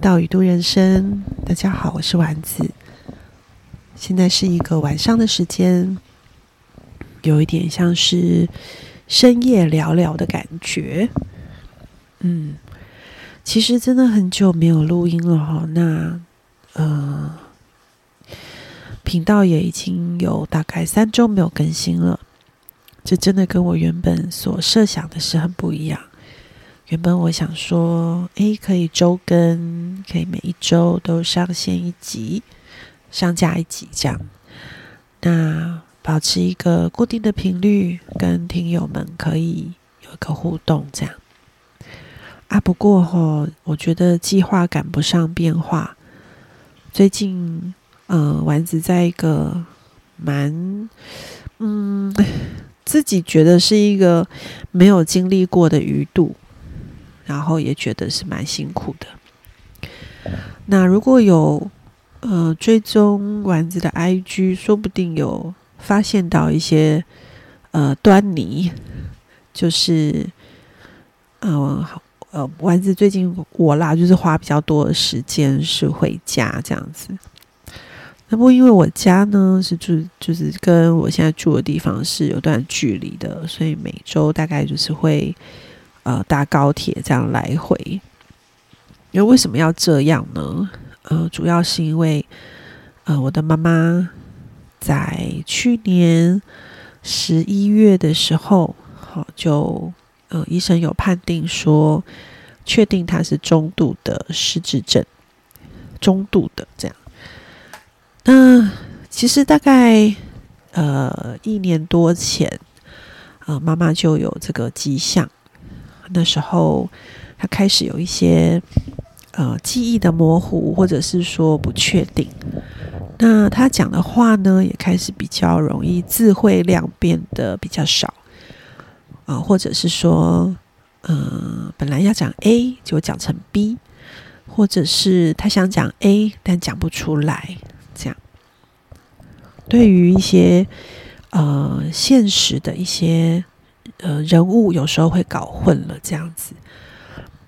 到宇都人生。大家好，我是丸子。现在是一个晚上的时间，有一点像是深夜聊聊的感觉。嗯，其实真的很久没有录音了哈。那呃，频道也已经有大概三周没有更新了。这真的跟我原本所设想的是很不一样。原本我想说，诶，可以周更，可以每一周都上线一集，上架一集这样。那保持一个固定的频率，跟听友们可以有一个互动这样。啊，不过哈，我觉得计划赶不上变化。最近，呃，丸子在一个蛮，嗯，自己觉得是一个没有经历过的余度。然后也觉得是蛮辛苦的。那如果有呃追踪丸子的 IG，说不定有发现到一些呃端倪，就是呃呃丸子最近我啦，就是花比较多的时间是回家这样子。那不因为我家呢是住，就是跟我现在住的地方是有段距离的，所以每周大概就是会。呃，搭高铁这样来回，因为为什么要这样呢？呃，主要是因为，呃，我的妈妈在去年十一月的时候，好就呃，医生有判定说，确定她是中度的失智症，中度的这样。那其实大概呃一年多前，呃，妈妈就有这个迹象。那时候，他开始有一些呃记忆的模糊，或者是说不确定。那他讲的话呢，也开始比较容易智慧量变得比较少啊，或者是说，嗯，本来要讲 A 就讲成 B，或者是他想讲 A 但讲不出来，这样。对于一些呃现实的一些。呃，人物有时候会搞混了，这样子。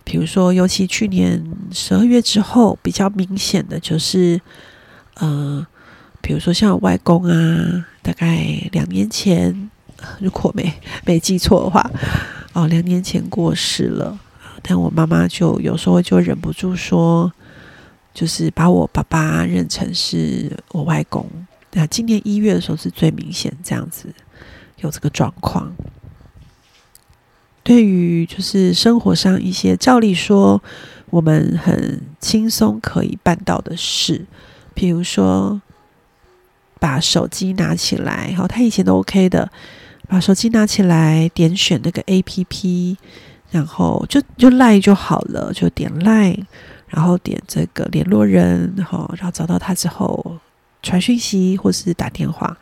比如说，尤其去年十二月之后，比较明显的就是，呃，比如说像我外公啊，大概两年前，如果没没记错的话，哦，两年前过世了。但我妈妈就有时候就忍不住说，就是把我爸爸认成是我外公。那今年一月的时候是最明显这样子有这个状况。对于就是生活上一些照理说我们很轻松可以办到的事，比如说把手机拿起来，好，他以前都 OK 的，把手机拿起来点选那个 APP，然后就就赖就好了，就点赖，然后点这个联络人，然后然后找到他之后传讯息或是打电话。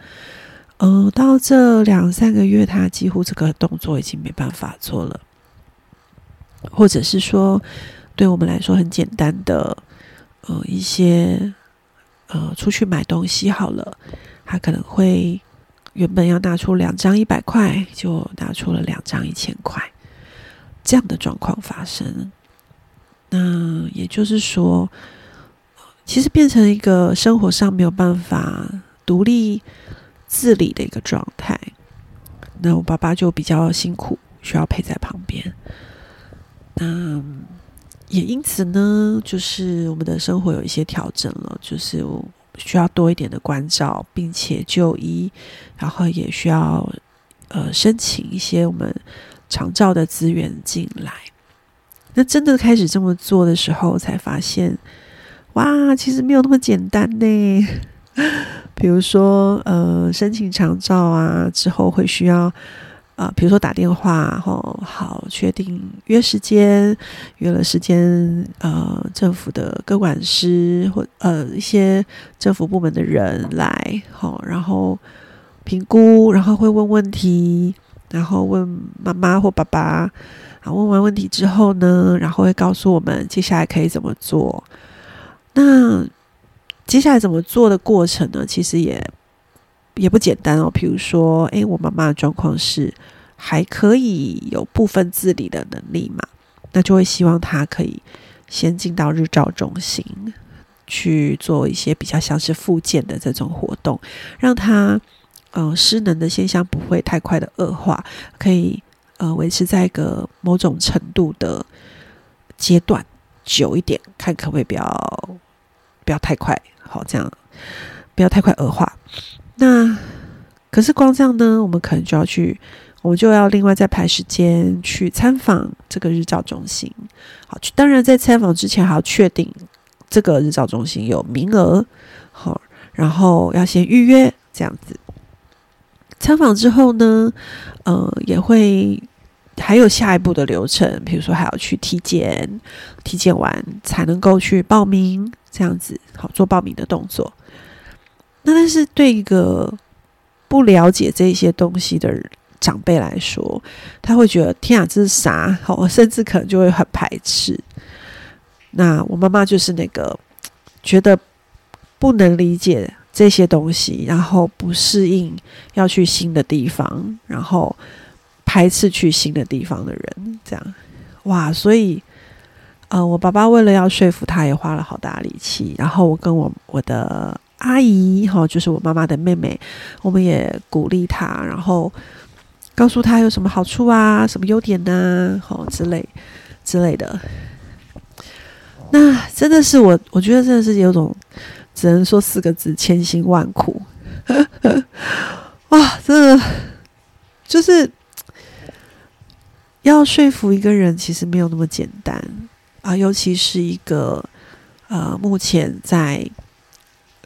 嗯，到这两三个月，他几乎这个动作已经没办法做了，或者是说，对我们来说很简单的，呃，一些呃，出去买东西好了，他可能会原本要拿出两张一百块，就拿出了两张一千块，这样的状况发生。那也就是说，其实变成一个生活上没有办法独立。自理的一个状态，那我爸爸就比较辛苦，需要陪在旁边。那也因此呢，就是我们的生活有一些调整了，就是需要多一点的关照，并且就医，然后也需要呃申请一些我们长照的资源进来。那真的开始这么做的时候，才发现，哇，其实没有那么简单呢。比如说，呃，申请长照啊，之后会需要啊，比如说打电话，吼，好，确定约时间，约了时间，呃，政府的各管师或呃一些政府部门的人来，好，然后评估，然后会问问题，然后问妈妈或爸爸，啊，问完问题之后呢，然后会告诉我们接下来可以怎么做，那。接下来怎么做的过程呢？其实也也不简单哦。比如说，诶，我妈妈的状况是还可以有部分自理的能力嘛，那就会希望她可以先进到日照中心去做一些比较像是复健的这种活动，让她呃失能的现象不会太快的恶化，可以呃维持在一个某种程度的阶段久一点，看可不可以比较不要太快，好这样不要太快恶化。那可是光这样呢，我们可能就要去。我们就要另外再排时间去参访这个日照中心。好，当然在参访之前还要确定这个日照中心有名额，好，然后要先预约这样子。参访之后呢，呃，也会还有下一步的流程，比如说还要去体检，体检完才能够去报名，这样子好做报名的动作。那但是对一个不了解这些东西的。长辈来说，他会觉得天啊，这是啥？好，甚至可能就会很排斥。那我妈妈就是那个觉得不能理解这些东西，然后不适应要去新的地方，然后排斥去新的地方的人。这样哇，所以呃，我爸爸为了要说服他，也花了好大力气。然后我跟我我的阿姨哈，就是我妈妈的妹妹，我们也鼓励他，然后。告诉他有什么好处啊，什么优点呢？好之类之类的。那真的是我，我觉得真的是有种，只能说四个字：千辛万苦。哇，真的就是要说服一个人，其实没有那么简单啊。尤其是一个呃，目前在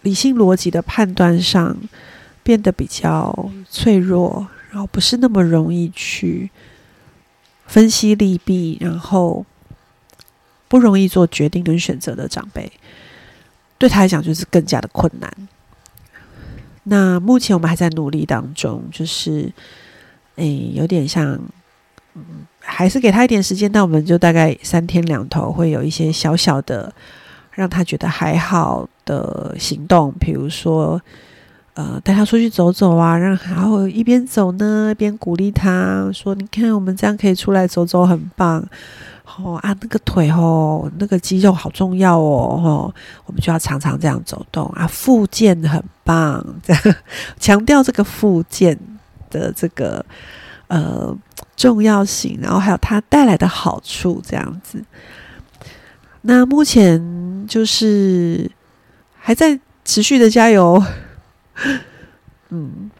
理性逻辑的判断上变得比较脆弱。然后不是那么容易去分析利弊，然后不容易做决定跟选择的长辈，对他来讲就是更加的困难。那目前我们还在努力当中，就是诶，有点像，嗯，还是给他一点时间。那我们就大概三天两头会有一些小小的让他觉得还好的行动，比如说。呃，带他出去走走啊，让然后一边走呢，一边鼓励他说：“你看，我们这样可以出来走走，很棒。哦啊，那个腿哦，那个肌肉好重要哦，哦，我们就要常常这样走动啊，复健很棒。这样强调这个复健的这个呃重要性，然后还有它带来的好处，这样子。那目前就是还在持续的加油。”嗯，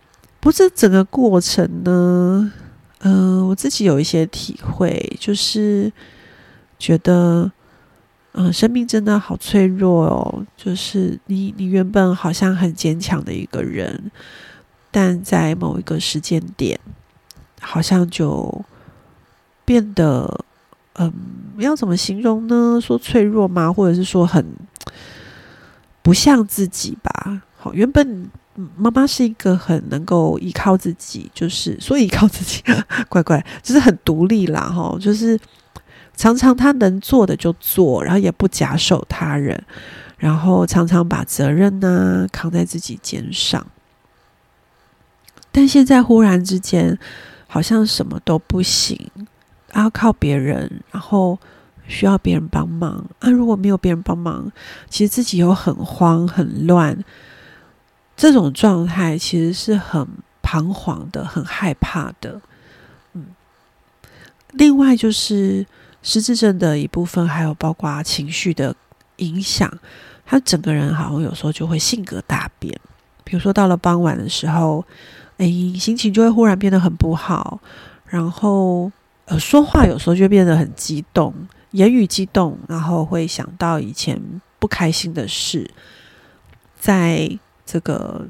不是整个过程呢。嗯，我自己有一些体会，就是觉得，嗯，生命真的好脆弱哦。就是你，你原本好像很坚强的一个人，但在某一个时间点，好像就变得，嗯，要怎么形容呢？说脆弱吗？或者是说很不像自己吧？好，原本。妈妈是一个很能够依靠自己，就是所以依靠自己，乖乖，就是很独立啦，哈，就是常常他能做的就做，然后也不假手他人，然后常常把责任呢扛在自己肩上。但现在忽然之间，好像什么都不行，要靠别人，然后需要别人帮忙啊！如果没有别人帮忙，其实自己又很慌很乱。这种状态其实是很彷徨的，很害怕的。嗯，另外就是失智症的一部分，还有包括情绪的影响，他整个人好像有时候就会性格大变。比如说到了傍晚的时候，哎，心情就会忽然变得很不好，然后呃，说话有时候就变得很激动，言语激动，然后会想到以前不开心的事，在。这个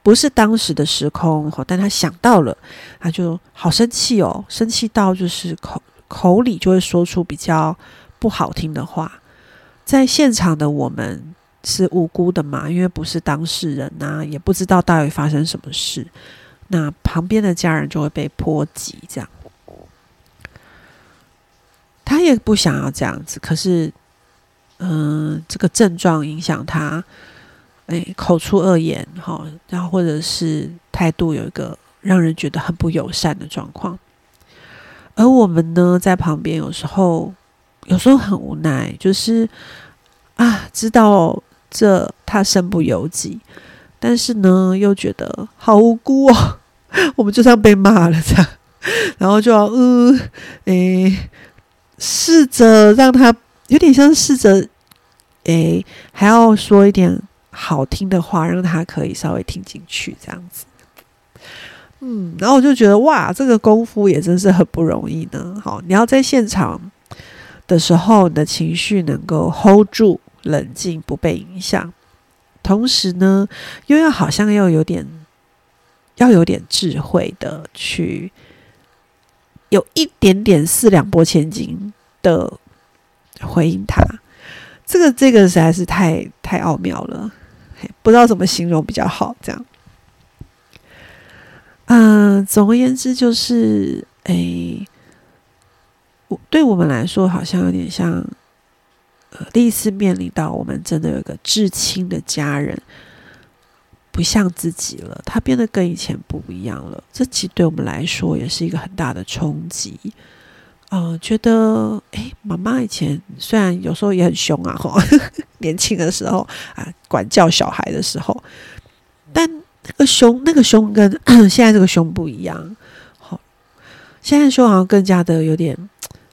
不是当时的时空，但他想到了，他就好生气哦，生气到就是口口里就会说出比较不好听的话。在现场的我们是无辜的嘛，因为不是当事人呐，也不知道到底发生什么事。那旁边的家人就会被波及，这样。他也不想要这样子，可是，嗯，这个症状影响他。哎，口出恶言，哈，然后或者是态度有一个让人觉得很不友善的状况，而我们呢，在旁边有时候有时候很无奈，就是啊，知道这他身不由己，但是呢，又觉得好无辜哦，我们就这样被骂了，这样，然后就要呃，诶，试着让他有点像试着，诶，还要说一点好听的话，让他可以稍微听进去，这样子。嗯，然后我就觉得哇，这个功夫也真是很不容易呢。好，你要在现场的时候，你的情绪能够 hold 住、冷静，不被影响，同时呢，又要好像要有点，要有点智慧的去，有一点点四两拨千斤的回应他。这个这个实在是太太奥妙了，不知道怎么形容比较好，这样。嗯，总而言之，就是诶，我对我们来说，好像有点像，呃，第一次面临到我们真的有个至亲的家人，不像自己了，他变得跟以前不一样了。这其实对我们来说也是一个很大的冲击。呃，觉得诶，妈妈以前虽然有时候也很凶啊，哈，年轻的时候啊，管教小孩的时候，但。那个凶，那个凶跟 现在这个凶不一样。好，现在凶好像更加的有点，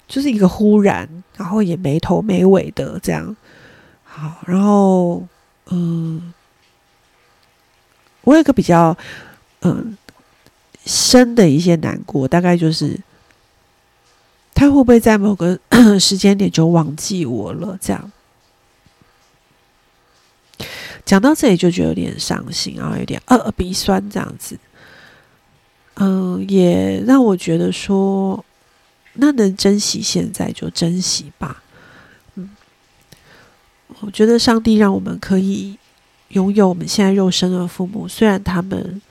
就是一个忽然，然后也没头没尾的这样。好，然后嗯，我有一个比较嗯深的一些难过，大概就是他会不会在某个 时间点就忘记我了？这样。讲到这里就觉得有点伤心，然后有点呃鼻酸这样子，嗯，也让我觉得说，那能珍惜现在就珍惜吧，嗯，我觉得上帝让我们可以拥有我们现在肉身的父母，虽然他们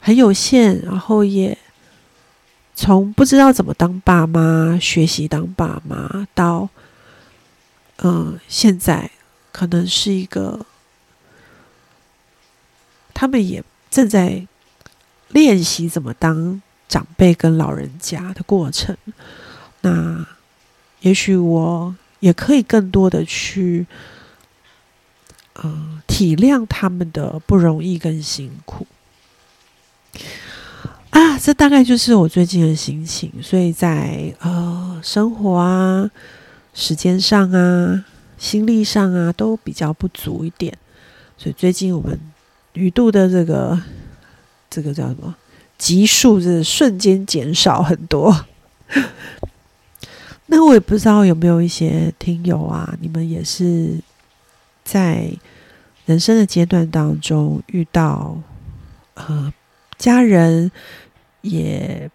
很有限，然后也从不知道怎么当爸妈，学习当爸妈，到嗯，现在可能是一个。他们也正在练习怎么当长辈跟老人家的过程。那也许我也可以更多的去，呃，体谅他们的不容易跟辛苦。啊，这大概就是我最近的心情。所以在呃生活啊、时间上啊、心力上啊，都比较不足一点。所以最近我们。雨度的这个这个叫什么？级数是瞬间减少很多。那我也不知道有没有一些听友啊，你们也是在人生的阶段当中遇到呃家人也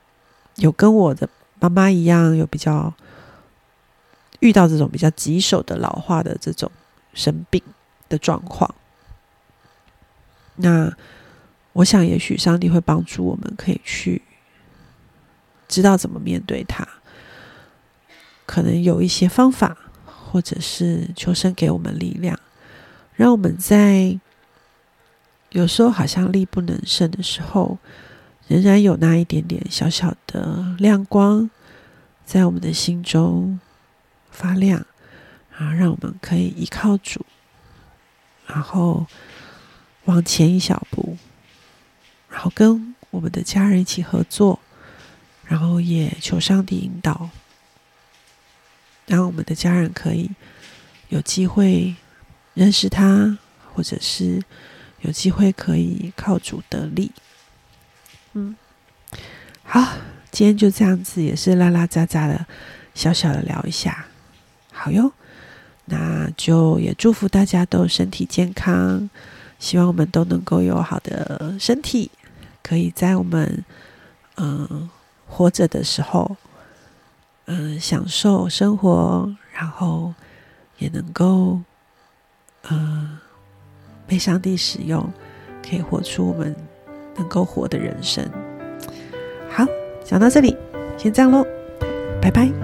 有跟我的妈妈一样，有比较遇到这种比较棘手的老化的这种生病的状况。那我想，也许上帝会帮助我们，可以去知道怎么面对他。可能有一些方法，或者是求神给我们力量，让我们在有时候好像力不能胜的时候，仍然有那一点点小小的亮光在我们的心中发亮，啊，让我们可以依靠主，然后。往前一小步，然后跟我们的家人一起合作，然后也求上帝引导，让我们的家人可以有机会认识他，或者是有机会可以靠主得力。嗯，好，今天就这样子，也是拉拉杂杂的，小小的聊一下，好哟。那就也祝福大家都身体健康。希望我们都能够有好的身体，可以在我们嗯活着的时候，嗯享受生活，然后也能够嗯被上帝使用，可以活出我们能够活的人生。好，讲到这里，先这样喽，拜拜。